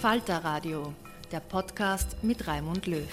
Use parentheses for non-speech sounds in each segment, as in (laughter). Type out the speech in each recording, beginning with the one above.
Falter Radio, der Podcast mit Raimund Löw.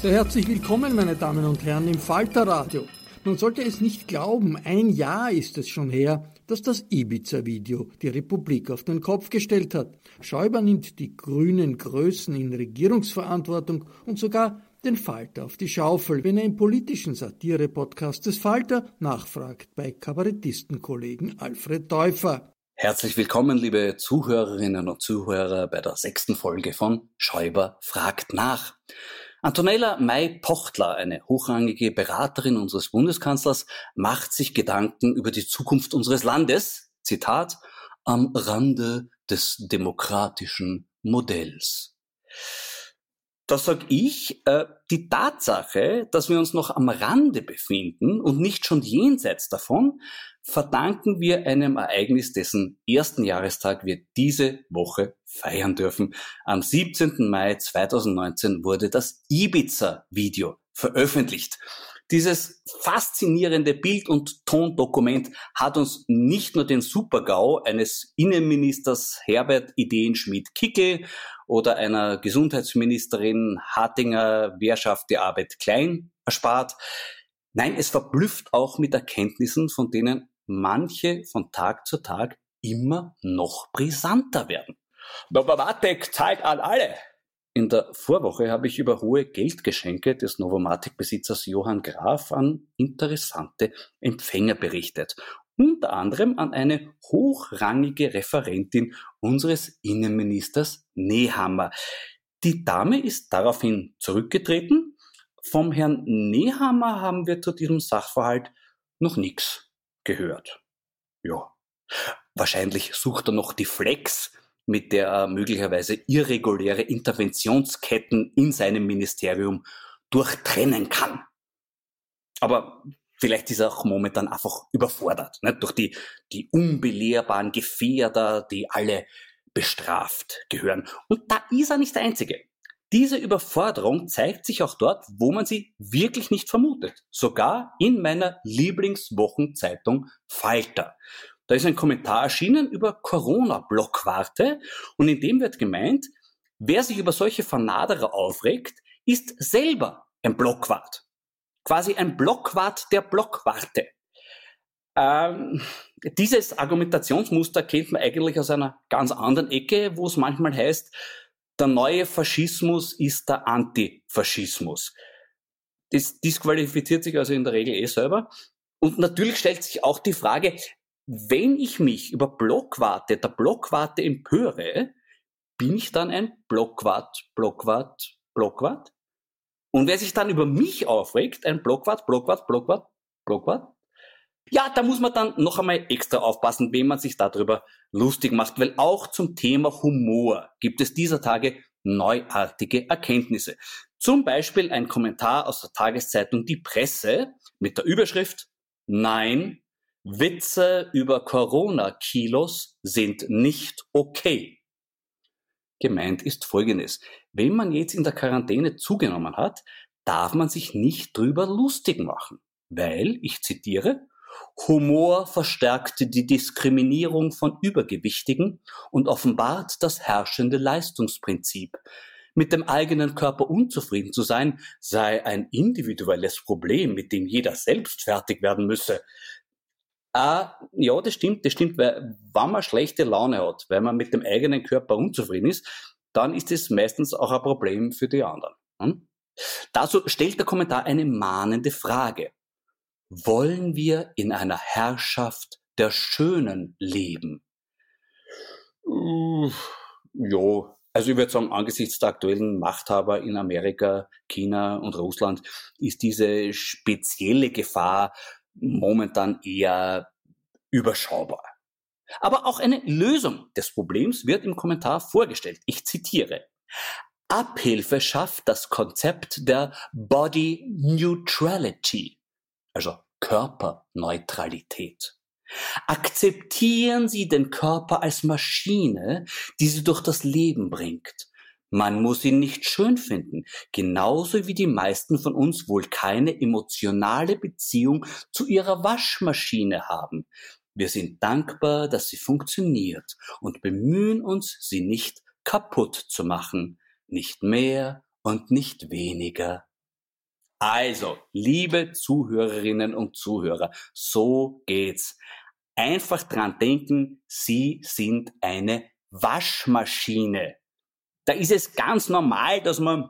Sehr herzlich willkommen, meine Damen und Herren, im Falter Radio. Man sollte es nicht glauben, ein Jahr ist es schon her, dass das Ibiza-Video die Republik auf den Kopf gestellt hat. Schäuber nimmt die grünen Größen in Regierungsverantwortung und sogar den Falter auf die Schaufel, wenn er im politischen Satire-Podcast des Falter nachfragt bei Kabarettistenkollegen Alfred Täufer. Herzlich willkommen, liebe Zuhörerinnen und Zuhörer, bei der sechsten Folge von Schäuber fragt nach. Antonella May-Pochtler, eine hochrangige Beraterin unseres Bundeskanzlers, macht sich Gedanken über die Zukunft unseres Landes, Zitat, am Rande des demokratischen Modells. Das sag ich, äh, die Tatsache, dass wir uns noch am Rande befinden und nicht schon jenseits davon, verdanken wir einem Ereignis, dessen ersten Jahrestag wir diese Woche feiern dürfen. Am 17. Mai 2019 wurde das Ibiza-Video veröffentlicht. Dieses faszinierende Bild- und Tondokument hat uns nicht nur den Supergau eines Innenministers Herbert Ideenschmidt-Kickel oder einer Gesundheitsministerin Hartinger Wer schafft die Arbeit klein erspart. Nein, es verblüfft auch mit Erkenntnissen, von denen manche von Tag zu Tag immer noch brisanter werden. Novomatic zahlt an alle. In der Vorwoche habe ich über hohe Geldgeschenke des Novomatic-Besitzers Johann Graf an interessante Empfänger berichtet. Unter anderem an eine hochrangige Referentin unseres Innenministers Nehammer. Die Dame ist daraufhin zurückgetreten. Vom Herrn Nehammer haben wir zu diesem Sachverhalt noch nichts gehört. Ja. Wahrscheinlich sucht er noch die Flex, mit der er möglicherweise irreguläre Interventionsketten in seinem Ministerium durchtrennen kann. Aber vielleicht ist er auch momentan einfach überfordert, ne? durch die, die unbelehrbaren Gefährder, die alle bestraft gehören. Und da ist er nicht der Einzige. Diese Überforderung zeigt sich auch dort, wo man sie wirklich nicht vermutet. Sogar in meiner Lieblingswochenzeitung Falter. Da ist ein Kommentar erschienen über Corona-Blockwarte und in dem wird gemeint, wer sich über solche Vernaderer aufregt, ist selber ein Blockwart. Quasi ein Blockwart der Blockwarte. Ähm, dieses Argumentationsmuster kennt man eigentlich aus einer ganz anderen Ecke, wo es manchmal heißt, der neue Faschismus ist der Antifaschismus. Das disqualifiziert sich also in der Regel eh selber. Und natürlich stellt sich auch die Frage, wenn ich mich über Blockwarte, der Blockwarte empöre, bin ich dann ein Blockwart, Blockwart, Blockwart? Und wer sich dann über mich aufregt, ein Blockwart, Blockwart, Blockwart, Blockwart, ja, da muss man dann noch einmal extra aufpassen, wenn man sich darüber lustig macht, weil auch zum Thema Humor gibt es dieser Tage neuartige Erkenntnisse. Zum Beispiel ein Kommentar aus der Tageszeitung Die Presse mit der Überschrift Nein, Witze über Corona-Kilos sind nicht okay. Gemeint ist Folgendes. Wenn man jetzt in der Quarantäne zugenommen hat, darf man sich nicht drüber lustig machen, weil, ich zitiere, Humor verstärkt die Diskriminierung von Übergewichtigen und offenbart das herrschende Leistungsprinzip. Mit dem eigenen Körper unzufrieden zu sein, sei ein individuelles Problem, mit dem jeder selbst fertig werden müsse. Ah, ja, das stimmt, das stimmt, weil wenn man schlechte Laune hat, weil man mit dem eigenen Körper unzufrieden ist, dann ist es meistens auch ein Problem für die anderen. Hm? Dazu stellt der Kommentar eine mahnende Frage. Wollen wir in einer Herrschaft der Schönen leben? Ja, also ich würde sagen, angesichts der aktuellen Machthaber in Amerika, China und Russland ist diese spezielle Gefahr momentan eher überschaubar. Aber auch eine Lösung des Problems wird im Kommentar vorgestellt. Ich zitiere. Abhilfe schafft das Konzept der Body Neutrality also Körperneutralität. Akzeptieren Sie den Körper als Maschine, die Sie durch das Leben bringt. Man muss ihn nicht schön finden, genauso wie die meisten von uns wohl keine emotionale Beziehung zu ihrer Waschmaschine haben. Wir sind dankbar, dass sie funktioniert und bemühen uns, sie nicht kaputt zu machen, nicht mehr und nicht weniger. Also, liebe Zuhörerinnen und Zuhörer, so geht's. Einfach dran denken, Sie sind eine Waschmaschine. Da ist es ganz normal, dass man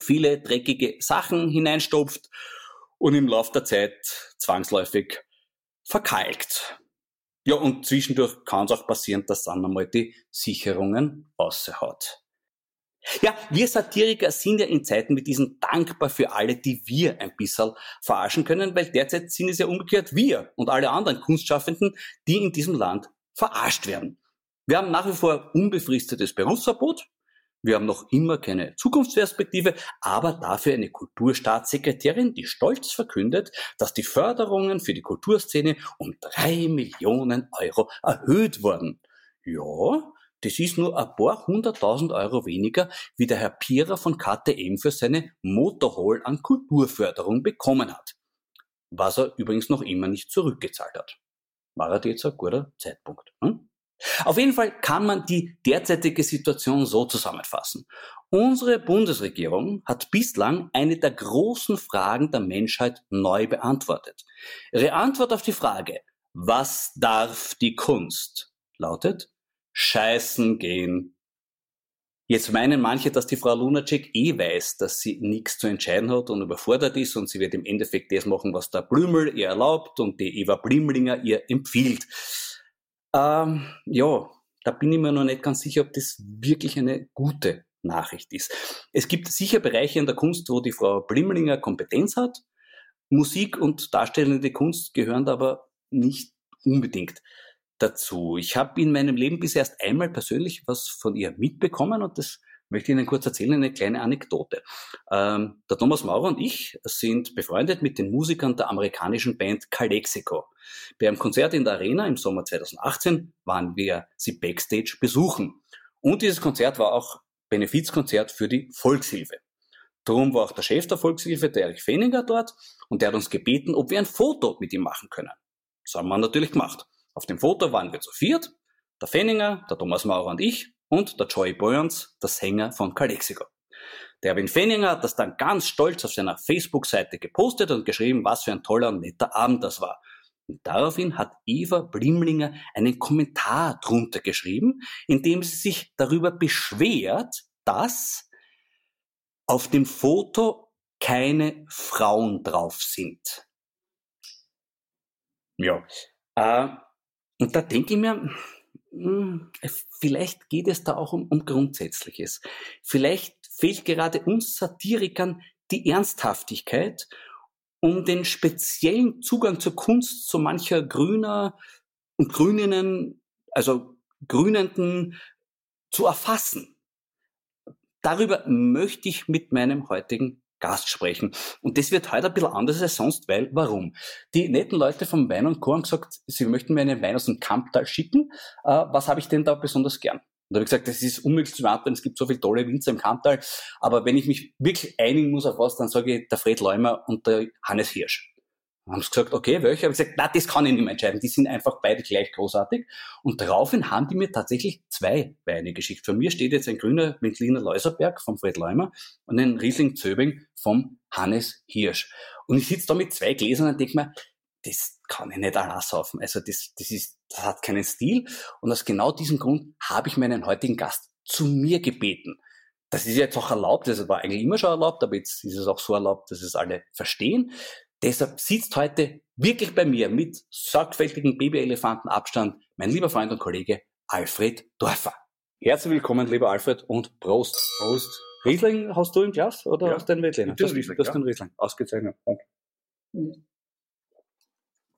viele dreckige Sachen hineinstopft und im Laufe der Zeit zwangsläufig verkalkt. Ja, und zwischendurch kann es auch passieren, dass dann einmal die Sicherungen aushaut. Ja, wir Satiriker sind ja in Zeiten mit diesen dankbar für alle, die wir ein bisschen verarschen können, weil derzeit sind es ja umgekehrt wir und alle anderen Kunstschaffenden, die in diesem Land verarscht werden. Wir haben nach wie vor unbefristetes Berufsverbot. Wir haben noch immer keine Zukunftsperspektive, aber dafür eine Kulturstaatssekretärin, die stolz verkündet, dass die Förderungen für die Kulturszene um drei Millionen Euro erhöht wurden. Ja, das ist nur ein paar hunderttausend Euro weniger, wie der Herr Pierer von KTM für seine Motorhall an Kulturförderung bekommen hat. Was er übrigens noch immer nicht zurückgezahlt hat. War er jetzt ein guter Zeitpunkt? Hm? Auf jeden Fall kann man die derzeitige Situation so zusammenfassen. Unsere Bundesregierung hat bislang eine der großen Fragen der Menschheit neu beantwortet. Ihre Antwort auf die Frage, was darf die Kunst, lautet, scheißen gehen. Jetzt meinen manche, dass die Frau Lunacek eh weiß, dass sie nichts zu entscheiden hat und überfordert ist und sie wird im Endeffekt das machen, was der Blümel ihr erlaubt und die Eva Blimlinger ihr empfiehlt. Ähm, ja, da bin ich mir noch nicht ganz sicher, ob das wirklich eine gute Nachricht ist. Es gibt sicher Bereiche in der Kunst, wo die Frau Blimlinger Kompetenz hat. Musik und darstellende Kunst gehören aber nicht unbedingt dazu. Ich habe in meinem Leben bis erst einmal persönlich was von ihr mitbekommen und das möchte Ihnen kurz erzählen, eine kleine Anekdote. Ähm, der Thomas Maurer und ich sind befreundet mit den Musikern der amerikanischen Band Calexico. Bei einem Konzert in der Arena im Sommer 2018 waren wir sie backstage besuchen. Und dieses Konzert war auch Benefizkonzert für die Volkshilfe. Darum war auch der Chef der Volkshilfe, der Erich Feninger, dort und der hat uns gebeten, ob wir ein Foto mit ihm machen können. Das haben wir natürlich gemacht. Auf dem Foto waren wir zu viert, der Fenninger, der Thomas Maurer und ich und der Joy Boyens, der Sänger von Calexico. Der Erwin Fenninger hat das dann ganz stolz auf seiner Facebook-Seite gepostet und geschrieben, was für ein toller und netter Abend das war. Und daraufhin hat Eva Blimlinger einen Kommentar drunter geschrieben, in dem sie sich darüber beschwert, dass auf dem Foto keine Frauen drauf sind. Ja. Äh, und da denke ich mir, vielleicht geht es da auch um, um Grundsätzliches. Vielleicht fehlt gerade uns Satirikern die Ernsthaftigkeit, um den speziellen Zugang zur Kunst so mancher Grüner und Grüninnen, also Grünenden zu erfassen. Darüber möchte ich mit meinem heutigen Gast sprechen. Und das wird heute ein bisschen anders als sonst, weil, warum? Die netten Leute vom Wein und Co. haben gesagt, sie möchten mir einen Wein aus dem Kamptal schicken. Äh, was habe ich denn da besonders gern? Und da habe ich gesagt, das ist unmöglich zu beantworten, es gibt so viele tolle Winzer im Kamptal. Aber wenn ich mich wirklich einigen muss auf was, dann sage ich der Fred Leumer und der Hannes Hirsch. Haben sie gesagt, okay, welche? Habe ich gesagt, na, das kann ich nicht mehr entscheiden. Die sind einfach beide gleich großartig. Und daraufhin haben die mir tatsächlich zwei Weine geschickt. Von mir steht jetzt ein grüner Veltliner Läuserberg vom Fred Leumer und ein Riesling Zöbing vom Hannes Hirsch. Und ich sitze da mit zwei Gläsern und denke mir, das kann ich nicht allein saufen. Also das, das ist, das hat keinen Stil. Und aus genau diesem Grund habe ich meinen heutigen Gast zu mir gebeten. Das ist jetzt auch erlaubt, das war eigentlich immer schon erlaubt, aber jetzt ist es auch so erlaubt, dass es alle verstehen. Deshalb sitzt heute wirklich bei mir mit sorgfältigen Babyelefantenabstand mein lieber Freund und Kollege Alfred Dorfer. Herzlich willkommen, lieber Alfred, und Prost. Prost. Riesling hast du im Glas oder ja. hast du den Veltliner? Das, Riesling, das ja. den Riesling. Ausgezeichnet. Mhm.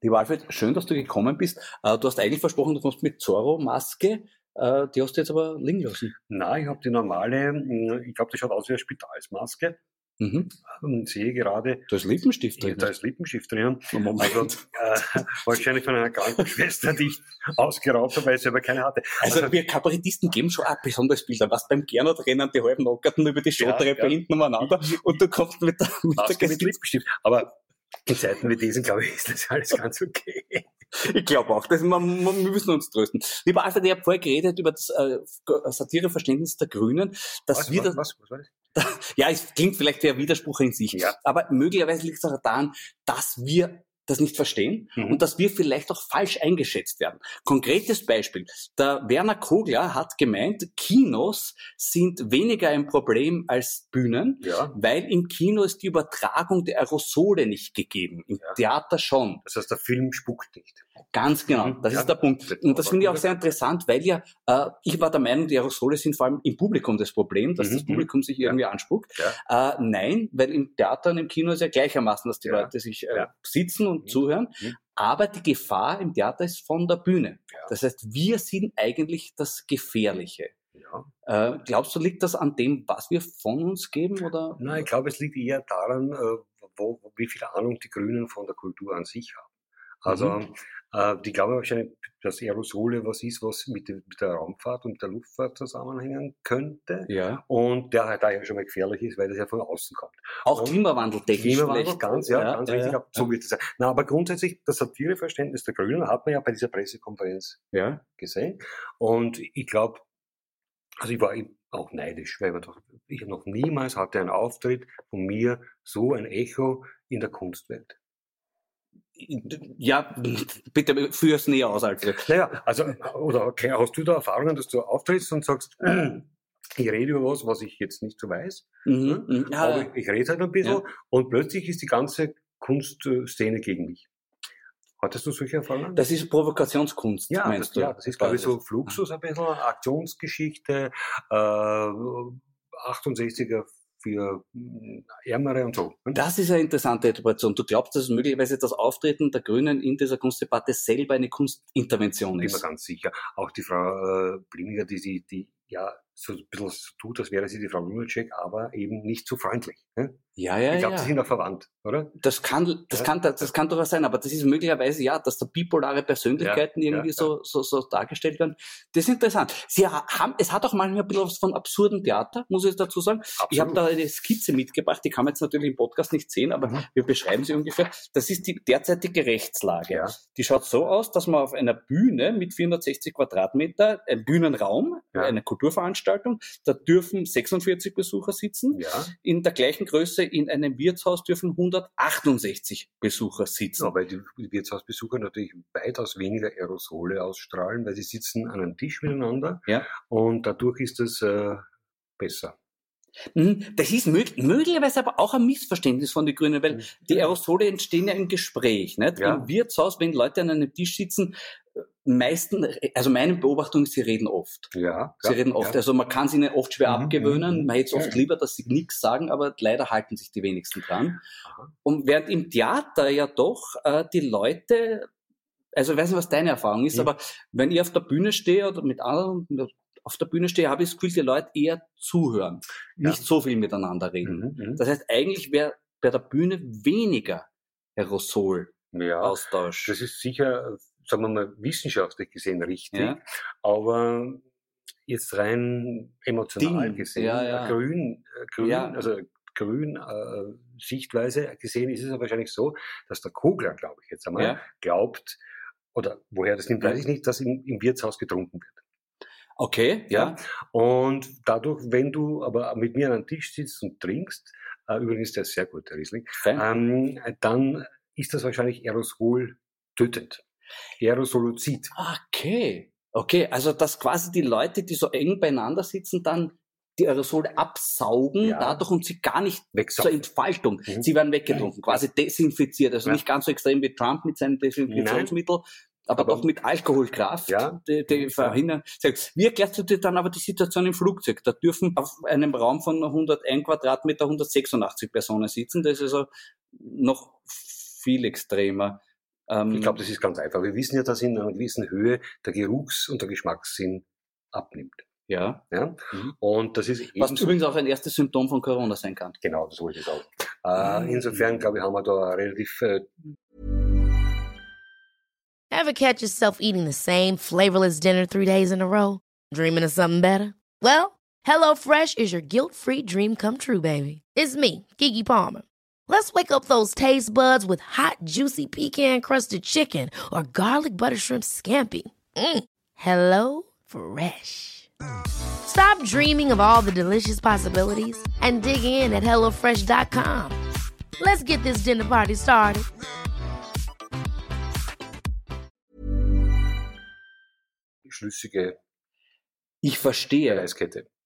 Lieber Alfred, schön, dass du gekommen bist. Äh, du hast eigentlich versprochen, du kommst mit Zorro-Maske. Äh, die hast du jetzt aber liegen lassen. Nein, ich habe die normale, hm, ich glaube, die schaut aus wie eine Spitalsmaske. Mhm. Und sehe gerade. Da ist Lippenstift drin. Da ist Lippenstift drin. Also, äh, wahrscheinlich von einer Krankenschwester, die ich ausgeraubt habe, weil ich selber keine hatte. Also, also wir Kabarettisten geben schon auch besonderes Bilder. Was beim Gernot rennen die halben Nockerten über die Schottreppe ja, ja. hinten umeinander und du kommst mit der, mit der mit Lippenstift. Aber in Zeiten wie diesen, glaube ich, ist das alles ganz okay. Ich glaube auch, dass man, wir müssen uns trösten. Lieber Alfred, ich habe vorher geredet über das äh, Satireverständnis der Grünen, dass was, wir was, was, was war das? (laughs) ja, es klingt vielleicht wie ein Widerspruch in sich, ja. aber möglicherweise liegt es auch daran, dass wir das nicht verstehen mhm. und dass wir vielleicht auch falsch eingeschätzt werden. Konkretes Beispiel. Der Werner Kogler hat gemeint, Kinos sind weniger ein Problem als Bühnen, ja. weil im Kino ist die Übertragung der Aerosole nicht gegeben. Im ja. Theater schon. Das heißt, der Film spuckt nicht. Ganz genau, mhm. das ja. ist der Punkt. Und das finde ich auch sehr interessant, weil ja, äh, ich war der Meinung, die Aerosole sind vor allem im Publikum das Problem, dass mhm. das Publikum sich irgendwie anspuckt. Äh, nein, weil im Theater und im Kino ist ja gleichermaßen, dass die Leute sich äh, sitzen und mhm. zuhören. Mhm. Aber die Gefahr im Theater ist von der Bühne. Ja. Das heißt, wir sind eigentlich das Gefährliche. Ja. Äh, glaubst du, liegt das an dem, was wir von uns geben? Oder? Nein, ich glaube, es liegt eher daran, äh, wo, wie viel Ahnung die Grünen von der Kultur an sich haben. Also mhm. Äh, die glauben wahrscheinlich, dass Aerosole was ist, was mit, dem, mit der Raumfahrt und der Luftfahrt zusammenhängen könnte. Ja. Und der halt daher schon mal gefährlich ist, weil das ja von außen kommt. Auch Klimawandel technisch. Klimawandel, ganz, ja, ja, ganz ja, richtig. Ja. So wird es sein. Na, aber grundsätzlich, das Satireverständnis der Grünen hat man ja bei dieser Pressekonferenz ja. gesehen. Und ich glaube, also ich war auch neidisch, weil ich noch niemals hatte einen Auftritt von mir so ein Echo in der Kunstwelt. Ja, bitte führ es näher aus, Alfred. Naja, also, oder hast du da Erfahrungen, dass du auftrittst und sagst, (clears throat) ich rede über was, was ich jetzt nicht so weiß, mhm, mhm. ja, aber ich, ich rede halt ein bisschen ja. und plötzlich ist die ganze Kunstszene gegen mich. Hattest du solche Erfahrungen? Das ist Provokationskunst, ja, meinst das, du? Ja, das ist, glaube ich, so Fluxus ein bisschen, Aktionsgeschichte, äh, 68er für hm, Ärmere und so. Das ist eine interessante Interpretation. Du glaubst, dass möglicherweise das Auftreten der Grünen in dieser Kunstdebatte selber eine Kunstintervention ist? Bin mir ganz sicher. Auch die Frau äh, Blimiger, die, die, die ja so ein bisschen so tut, als wäre sie die Frau Lunacek, aber eben nicht so freundlich. Ne? Ja, ja, Ich glaube, ja. sie sind auch verwandt, oder? Das kann, das ja. kann, das kann durchaus sein, aber das ist möglicherweise ja, dass da bipolare Persönlichkeiten ja, irgendwie So, so, so dargestellt werden. Das ist interessant. Sie haben, es hat auch manchmal ein bisschen was von absurden Theater, muss ich dazu sagen. Absolut. Ich habe da eine Skizze mitgebracht, die kann man jetzt natürlich im Podcast nicht sehen, aber mhm. wir beschreiben sie ungefähr. Das ist die derzeitige Rechtslage. Die schaut so aus, dass man auf einer Bühne mit 460 Quadratmeter, ein Bühnenraum, eine Kulturveranstaltung, da dürfen 46 Besucher sitzen. Ja. In der gleichen Größe in einem Wirtshaus dürfen 168 Besucher sitzen. Ja, weil die Wirtshausbesucher natürlich weitaus weniger Aerosole ausstrahlen, weil sie sitzen an einem Tisch miteinander ja. und dadurch ist es äh, besser. Mhm. Das ist mög möglicherweise aber auch ein Missverständnis von den Grünen, weil mhm. die Aerosole entstehen ja im Gespräch. Nicht? Ja. Im Wirtshaus, wenn Leute an einem Tisch sitzen, meisten, also meine Beobachtung ist, sie reden oft. Ja. Sie reden oft. Ja. Also man kann sie ihnen oft schwer mhm. abgewöhnen. Mhm. Man hätte es oft lieber, dass sie nichts sagen, aber leider halten sich die wenigsten dran. Und während im Theater ja doch äh, die Leute, also ich weiß nicht, was deine Erfahrung ist, ja. aber wenn ich auf der Bühne stehe oder mit anderen auf der Bühne stehe, habe ich das Gefühl, die Leute eher zuhören, ja. nicht so viel miteinander reden. Mhm, mhm. das heißt, eigentlich wäre bei der Bühne weniger Aerosol. Ja, Austausch. Das ist sicher sagen wir mal, wissenschaftlich gesehen richtig, ja. aber jetzt rein emotional Ding. gesehen, ja, ja. grün, äh, grün also grün äh, Sichtweise gesehen ist es ja wahrscheinlich so, dass der Kogler, glaube ich jetzt einmal, glaubt, oder woher das nimmt, weiß ich nicht, dass im, im Wirtshaus getrunken wird. Okay, ja. Und dadurch, wenn du aber mit mir an einem Tisch sitzt und trinkst, äh, übrigens der ist sehr gut, der Riesling, ähm, dann ist das wahrscheinlich Aerosol tötend. Aerosoluzid. Okay. Okay, also dass quasi die Leute, die so eng beieinander sitzen, dann die Aerosole absaugen ja. dadurch und sie gar nicht Wegsaugen. zur Entfaltung. Mhm. Sie werden weggetrunken, quasi desinfiziert. Also ja. nicht ganz so extrem wie Trump mit seinem Desinfektionsmittel, aber, aber doch mit Alkoholkraft, ja. die, die verhindern. Wie erklärst du dir dann aber die Situation im Flugzeug? Da dürfen auf einem Raum von 101 Quadratmeter 186 Personen sitzen. Das ist also noch viel extremer. Ähm, ich glaube, das ist ganz einfach. Wir wissen ja, dass in einer gewissen Höhe der Geruchs- und der Geschmackssinn abnimmt. Ja. ja? Mhm. Und das ist Was übrigens auch ein erstes Symptom von Corona sein kann. Genau, das wollte ich auch. Äh, mhm. insofern, glaube ich, haben wir da relativ. Äh Ever catch yourself eating the same flavorless dinner three days in a row? Dreaming of something better? Well, HelloFresh is your guilt-free dream come true, baby. It's me, Kiki Palmer. Let's wake up those taste buds with hot, juicy pecan crusted chicken or garlic butter shrimp scampi. Mm. Hello Fresh. Stop dreaming of all the delicious possibilities and dig in at HelloFresh.com. Let's get this dinner party started. Schlüssige. Ich verstehe.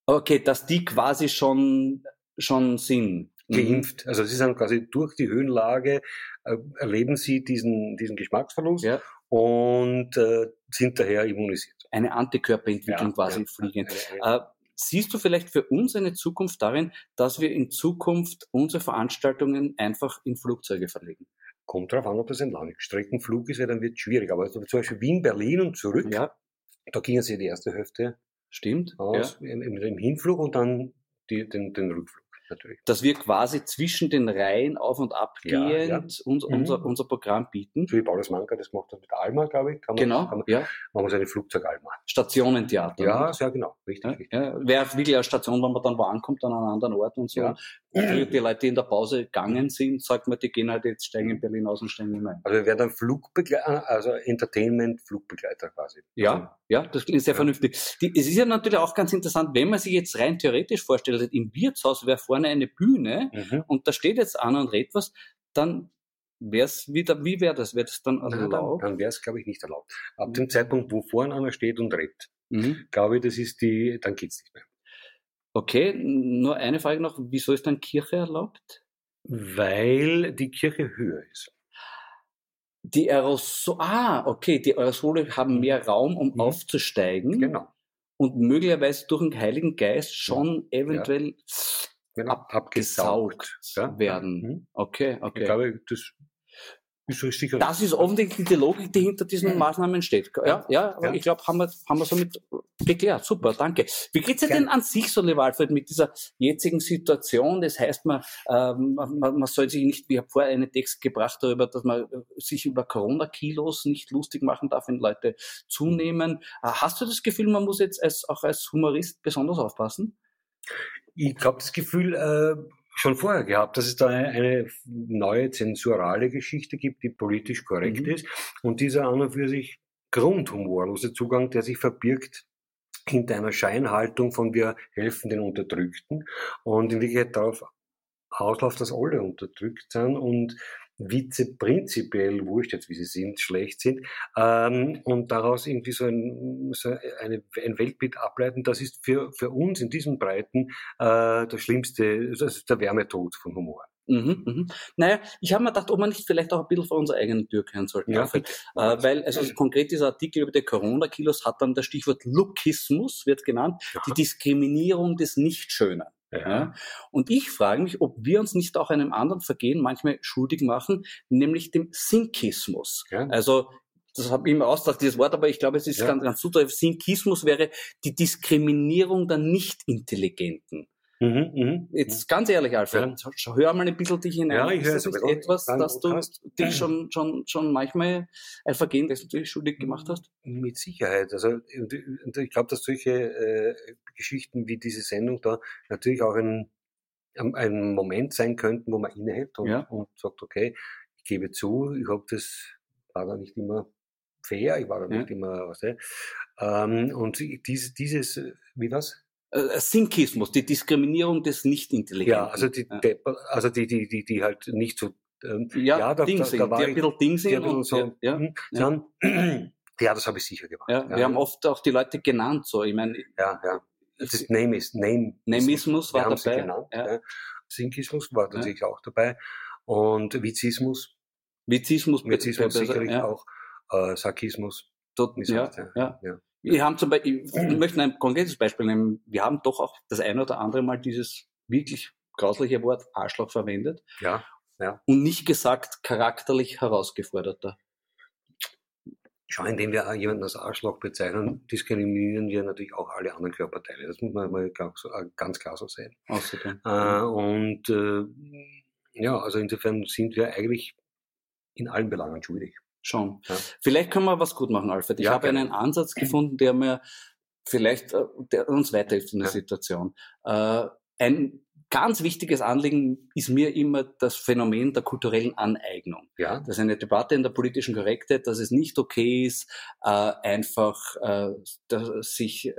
Okay, dass die quasi schon, schon sind. Mhm. geimpft. Also sie sind quasi durch die Höhenlage, äh, erleben sie diesen, diesen Geschmacksverlust ja. und äh, sind daher immunisiert. Eine Antikörperentwicklung ja, quasi ja, fliegend. Äh, siehst du vielleicht für uns eine Zukunft darin, dass wir in Zukunft unsere Veranstaltungen einfach in Flugzeuge verlegen? Kommt darauf an, ob das ein Langstreckenflug ist, weil dann wird es schwierig. Aber zum Beispiel Wien, Berlin und zurück, ja. da gingen sie die erste Hälfte Stimmt. aus im, im, Hinflug und dann die, den, den Rückflug natürlich. Dass wir quasi zwischen den Reihen auf und ab gehend ja, ja. Uns, mhm. unser, unser Programm bieten. So wie Paulus Manka das gemacht hat mit Alma, glaube ich. Kann man, genau, kann man, ja. Machen wir so eine Flugzeug-Alma. Stationentheater. Ja, ne? sehr genau. Richtig, ja, richtig. Ja. Wäre wirklich eine Station, wenn man dann wo ankommt, an einem anderen Ort und so. Ja. Die Leute, die in der Pause gegangen sind, sagt man, die gehen halt jetzt, steigen in Berlin aus und steigen immer ein. Also wir werden Flugbegleiter, also Entertainment-Flugbegleiter quasi. Ja, also, ja, das klingt sehr vernünftig. Die, es ist ja natürlich auch ganz interessant, wenn man sich jetzt rein theoretisch vorstellt, im Wirtshaus wäre vorne eine Bühne, mhm. und da steht jetzt einer und redet was, dann wäre es wieder, wie wäre das? Wäre das dann erlaubt? Dann, dann wäre es, glaube ich, nicht erlaubt. Ab mhm. dem Zeitpunkt, wo vorne einer steht und redet, mhm. glaube ich, das ist die, dann geht's nicht mehr. Okay, nur eine Frage noch, wieso ist dann Kirche erlaubt? Weil die Kirche höher ist. Die Aerosole, ah, okay, die Aerosole haben mhm. mehr Raum, um mhm. aufzusteigen. Genau. Und möglicherweise durch den Heiligen Geist schon ja. eventuell ja genau, ab, abgesaugt ja? werden. Mhm. Okay, okay. Ich glaube, das ist sicher. Das ist offensichtlich die Logik, die hinter diesen. Maßnahmen steht. Ja, ja, ja. ich glaube, haben wir, haben wir somit geklärt. Super, danke. Wie geht's dir denn an sich so, lieber Alfred, mit dieser jetzigen Situation? Das heißt, man, ähm, man, man soll sich nicht, ich habe vorher einen Text gebracht darüber, dass man sich über Corona-Kilos nicht lustig machen darf, wenn Leute zunehmen. Äh, hast du das Gefühl, man muss jetzt als, auch als Humorist besonders aufpassen? Ich habe das Gefühl äh, schon vorher gehabt, dass es da eine neue zensurale Geschichte gibt, die politisch korrekt mhm. ist. Und dieser an und für sich grundhumorlose Zugang, der sich verbirgt hinter einer Scheinhaltung von wir helfen den Unterdrückten und in Wirklichkeit darauf ausläuft, dass alle unterdrückt sind und Witze prinzipiell, wurscht jetzt wie sie sind, schlecht sind, ähm, und daraus irgendwie so ein, so eine, ein Weltbild ableiten, das ist für, für uns in diesen Breiten äh, das Schlimmste, das ist der Wärmetod von Humor. Mhm, mhm. Naja, ich habe mir gedacht, ob man nicht vielleicht auch ein bisschen vor unserer eigenen Tür kehren sollte. Ja, äh, weil, also konkret dieser Artikel über die Corona-Kilos hat dann das Stichwort Lookismus, wird genannt, ja. die Diskriminierung des Nichtschönen. Ja. Und ich frage mich, ob wir uns nicht auch einem anderen Vergehen manchmal schuldig machen, nämlich dem Sinkismus. Ja. Also das habe ich immer ausgedacht, dieses Wort, aber ich glaube, es ist ja. ganz, ganz zutreffend. Sinkismus wäre die Diskriminierung der Nicht-Intelligenten. Mhm, mh, Jetzt ganz ehrlich, Alfred, ja. hör mal ein bisschen dich hinein. Ja, ich höre es etwas, dass du dich schon, schon, schon manchmal ein Vergehen dessen du dich schuldig gemacht hast? Mit Sicherheit. Also ich glaube, dass solche äh, Geschichten wie diese Sendung da natürlich auch ein, ein Moment sein könnten, wo man innehält und, ja. und sagt, okay, ich gebe zu, ich habe das, war da nicht immer fair, ich war da ja. nicht immer, was, ähm, und dieses, dieses, wie was? Äh, Sinkismus, die Diskriminierung des Nicht-Intelligenten. Ja, also die, ja. also die, die, die, die halt nicht so, ähm, ja, ja da, Ding da, da war die ein bisschen Ding sind und, so, ja, hm, ja, ja. (clears throat) ja, das habe ich sicher gemacht. Ja, wir haben oft auch die Leute genannt, so, ich meine. Ja, ja. Das Name ist, Name. Nameismus war dabei. Genannt, ja. Sinkismus war natürlich auch dabei. Und Vizismus. Vizismus, Vizismus sicherlich auch. Äh, Sarkismus. Dort, ja, ja. ja. Wir haben zum Beispiel, ich möchte ein konkretes Beispiel nehmen. Wir haben doch auch das eine oder andere Mal dieses wirklich grausliche Wort Arschloch verwendet. Ja, ja. Und nicht gesagt charakterlich herausgeforderter. Schau, indem wir jemanden als Arschloch bezeichnen, diskriminieren wir natürlich auch alle anderen Körperteile. Das muss man mal äh, ganz klar so sehen. Außerdem. Äh, und äh, ja, also insofern sind wir eigentlich in allen Belangen schuldig. Schon. Ja. Vielleicht können wir was gut machen, Alfred. Ich ja, habe einen Ansatz gefunden, der mir vielleicht äh, der uns weiterhilft in der ja. Situation. Äh, ein ganz wichtiges Anliegen ist mir immer das Phänomen der kulturellen Aneignung. Ja. Das ist eine Debatte in der politischen Korrektheit, dass es nicht okay ist, äh, einfach äh, sich äh,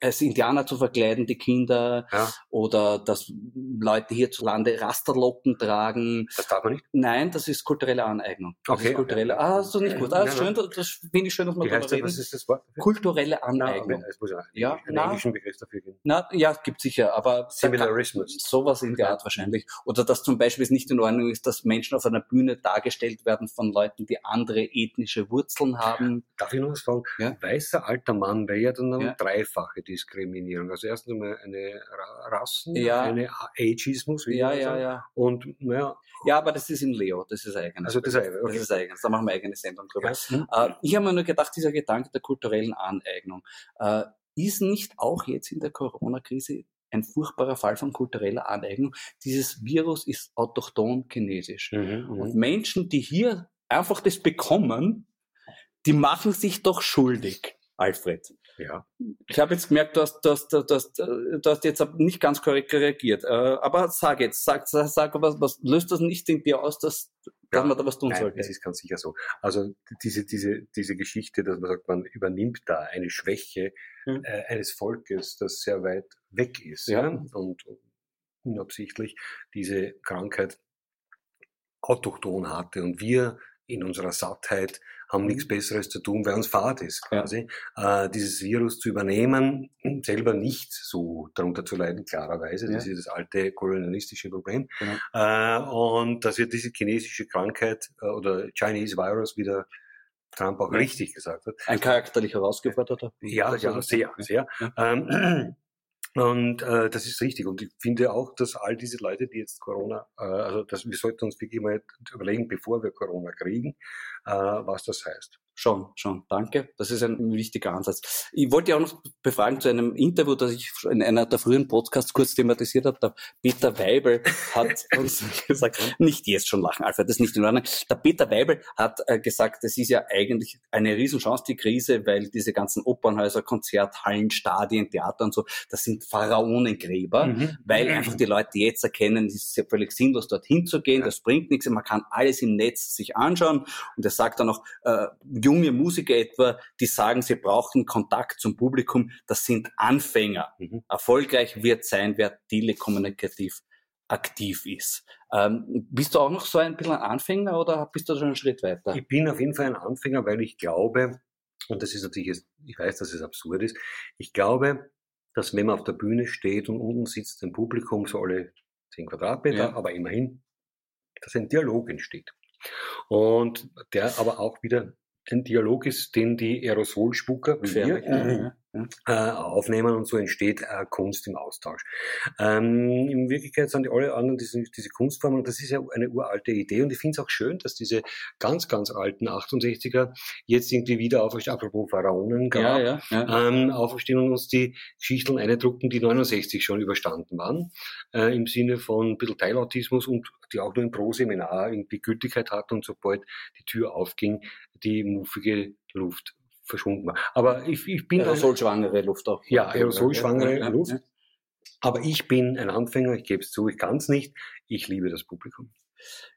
als Indianer zu verkleiden, die Kinder, ja. oder dass Leute hierzulande Rasterlocken tragen. Das darf man nicht? Nein, das ist kulturelle Aneignung. Das okay. Ist kulturelle, ah, so nicht gut. Ah, schön, das finde ich schön, dass man darüber reden. Was ist das Wort? Kulturelle Aneignung. Na, es muss ja, ja einen na, englischen Begriff dafür geben. Na, ja, gibt sicher, aber Similarismus. Sowas in der Art wahrscheinlich. Oder dass zum Beispiel es nicht in Ordnung ist, dass Menschen auf einer Bühne dargestellt werden von Leuten, die andere ethnische Wurzeln haben. Darf ich noch was fragen? Ja? Weißer alter Mann wäre ja dann ja. dreifach einfache Diskriminierung. Also erstens einmal eine Rassen, ja. eine Ageismus, wie ja, ja, ja. Und naja. Ja, aber das ist in Leo, das ist eigenes. Also das, ist, okay. das ist eigenes. Da machen wir eigene Sendung drüber. Ja. Äh, ich habe mir nur gedacht, dieser Gedanke der kulturellen Aneignung äh, ist nicht auch jetzt in der Corona-Krise ein furchtbarer Fall von kultureller Aneignung. Dieses Virus ist autochton chinesisch. Mhm, mhm. Und Menschen, die hier einfach das bekommen, die machen sich doch schuldig. Alfred. Ja. Ich habe jetzt gemerkt, du hast, du, hast, du, hast, du hast jetzt nicht ganz korrekt reagiert. Äh, aber sag jetzt, sag, sag, sag was, was löst das nicht in dir aus, dass, dass ja, man da was tun nein, sollte? Es ist ganz sicher so. Also diese, diese, diese Geschichte, dass man sagt, man übernimmt da eine Schwäche hm. äh, eines Volkes, das sehr weit weg ist ja. ja und unabsichtlich diese Krankheit autochton hatte und wir in unserer Sattheit haben mhm. nichts Besseres zu tun, weil uns Fahrt ist quasi, ja. äh, dieses Virus zu übernehmen, selber nicht so darunter zu leiden, klarerweise. Ja. Das ist das alte kolonialistische Problem. Genau. Äh, und dass wir diese chinesische Krankheit äh, oder Chinese Virus wieder Trump auch ja. richtig gesagt hat. Ein charakterlich herausgeforderter? Ja, ja, sehr, sehr. Ähm, und äh, das ist richtig. Und ich finde auch, dass all diese Leute, die jetzt Corona, äh, also dass wir sollten uns wirklich mal überlegen, bevor wir Corona kriegen, was das heißt. Schon, schon. Danke. Das ist ein wichtiger Ansatz. Ich wollte ja auch noch befragen zu einem Interview, das ich in einer der frühen Podcasts kurz thematisiert habe. Der Peter Weibel hat (laughs) uns gesagt, nicht jetzt schon lachen, Alfred, das ist nicht in Ordnung. Der Peter Weibel hat äh, gesagt, das ist ja eigentlich eine Riesenchance, die Krise, weil diese ganzen Opernhäuser, Konzerthallen, Stadien, Theater und so, das sind Pharaonengräber, mhm. weil einfach die Leute jetzt erkennen, es ist ja völlig sinnlos, dorthin zu gehen, das bringt nichts, man kann alles im Netz sich anschauen. Und er sagt dann noch, äh, junge Musiker etwa, die sagen, sie brauchen Kontakt zum Publikum, das sind Anfänger. Mhm. Erfolgreich wird sein, wer telekommunikativ aktiv ist. Ähm, bist du auch noch so ein bisschen ein Anfänger oder bist du schon einen Schritt weiter? Ich bin auf jeden Fall ein Anfänger, weil ich glaube, und das ist natürlich, ich weiß, dass es absurd ist, ich glaube, dass wenn man auf der Bühne steht und unten sitzt ein Publikum, so alle zehn Quadratmeter, ja. aber immerhin, dass ein Dialog entsteht. Und der aber auch wieder ein Dialog ist, den die Aerosolspucker wir, ja, äh, aufnehmen und so entsteht äh, Kunst im Austausch. Ähm, in Wirklichkeit sind die alle anderen diese, diese Kunstformen und das ist ja eine uralte Idee und ich finde es auch schön, dass diese ganz, ganz alten 68er jetzt irgendwie wieder auferstehen, apropos Pharaonen gab, ja, ja, ja. Ähm, auferstehen und uns die Geschichten eindrucken, die 69 schon überstanden waren, äh, im Sinne von ein bisschen Teilautismus und die auch nur im Pro-Seminar irgendwie Gültigkeit hatten und sobald die Tür aufging, die muffige Luft verschwunden war. Aber ich, ich bin... Aerosolschwangere Luft auch. Ja, aerosolschwangere ja, Luft. Ja. Aber ich bin ein Anfänger, ich gebe es zu, ich kann es nicht. Ich liebe das Publikum.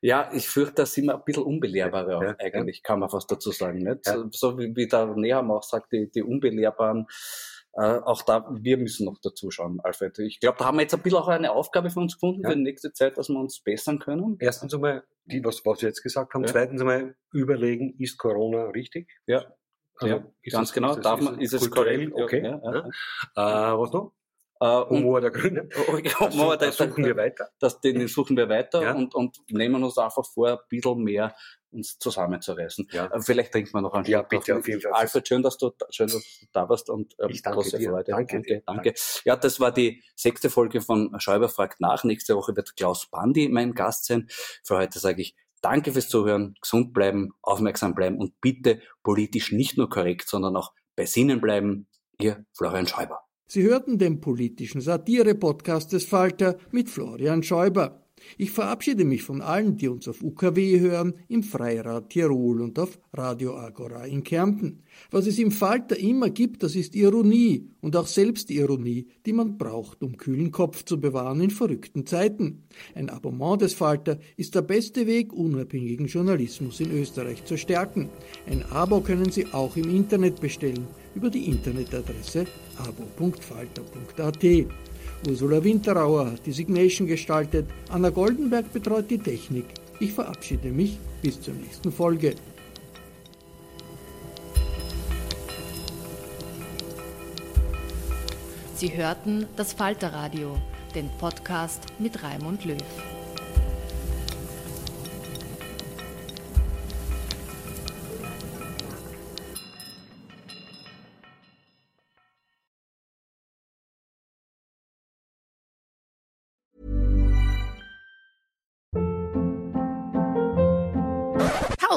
Ja, ich fürchte, da sind wir ein bisschen unbelehrbarer ja, eigentlich, ja. kann man fast dazu sagen. Nicht? Ja. So wie, wie der Neham auch sagt, die, die Unbelehrbaren, äh, auch da, wir müssen noch dazu schauen, Alfred. Ich glaube, da haben wir jetzt ein bisschen auch eine Aufgabe für uns gefunden für die nächste Zeit, dass wir uns bessern können. Erstens einmal, die, was, was wir jetzt gesagt haben. Zweitens einmal überlegen, ist Corona richtig? Ja. Also ja, ganz es, genau. Ist Darf man, ist es korrekt? Okay. Ja, ja, ja. Äh, was noch? Uh, Humor der Grünen. Humor (laughs) das suchen wir weiter. Das, den suchen wir weiter und, und nehmen uns einfach vor, ein bisschen mehr uns zusammenzureißen. Ja. Äh, vielleicht trinken wir noch einen Ja, bitte, auf jeden Fall. Alfred, schön, dass du, schön, dass du da warst und ähm, ich danke große dir. Freude. Danke, danke, danke. Ja, das war die sechste Folge von Schäuber fragt nach. Nächste Woche wird Klaus Bandi mein Gast sein. Für heute sage ich Danke fürs Zuhören, gesund bleiben, aufmerksam bleiben und bitte politisch nicht nur korrekt, sondern auch bei Sinnen bleiben. Ihr Florian Schäuber. Sie hörten den politischen Satire-Podcast des Falter mit Florian Schäuber. Ich verabschiede mich von allen, die uns auf UKW hören, im Freirad Tirol und auf Radio Agora in Kärnten. Was es im Falter immer gibt, das ist Ironie und auch Selbstironie, die man braucht, um kühlen Kopf zu bewahren in verrückten Zeiten. Ein Abonnement des Falter ist der beste Weg, unabhängigen Journalismus in Österreich zu stärken. Ein Abo können Sie auch im Internet bestellen über die Internetadresse abo.falter.at. Ursula Winterauer hat die Signation gestaltet, Anna Goldenberg betreut die Technik. Ich verabschiede mich bis zur nächsten Folge. Sie hörten das Falterradio, den Podcast mit Raimund Löw.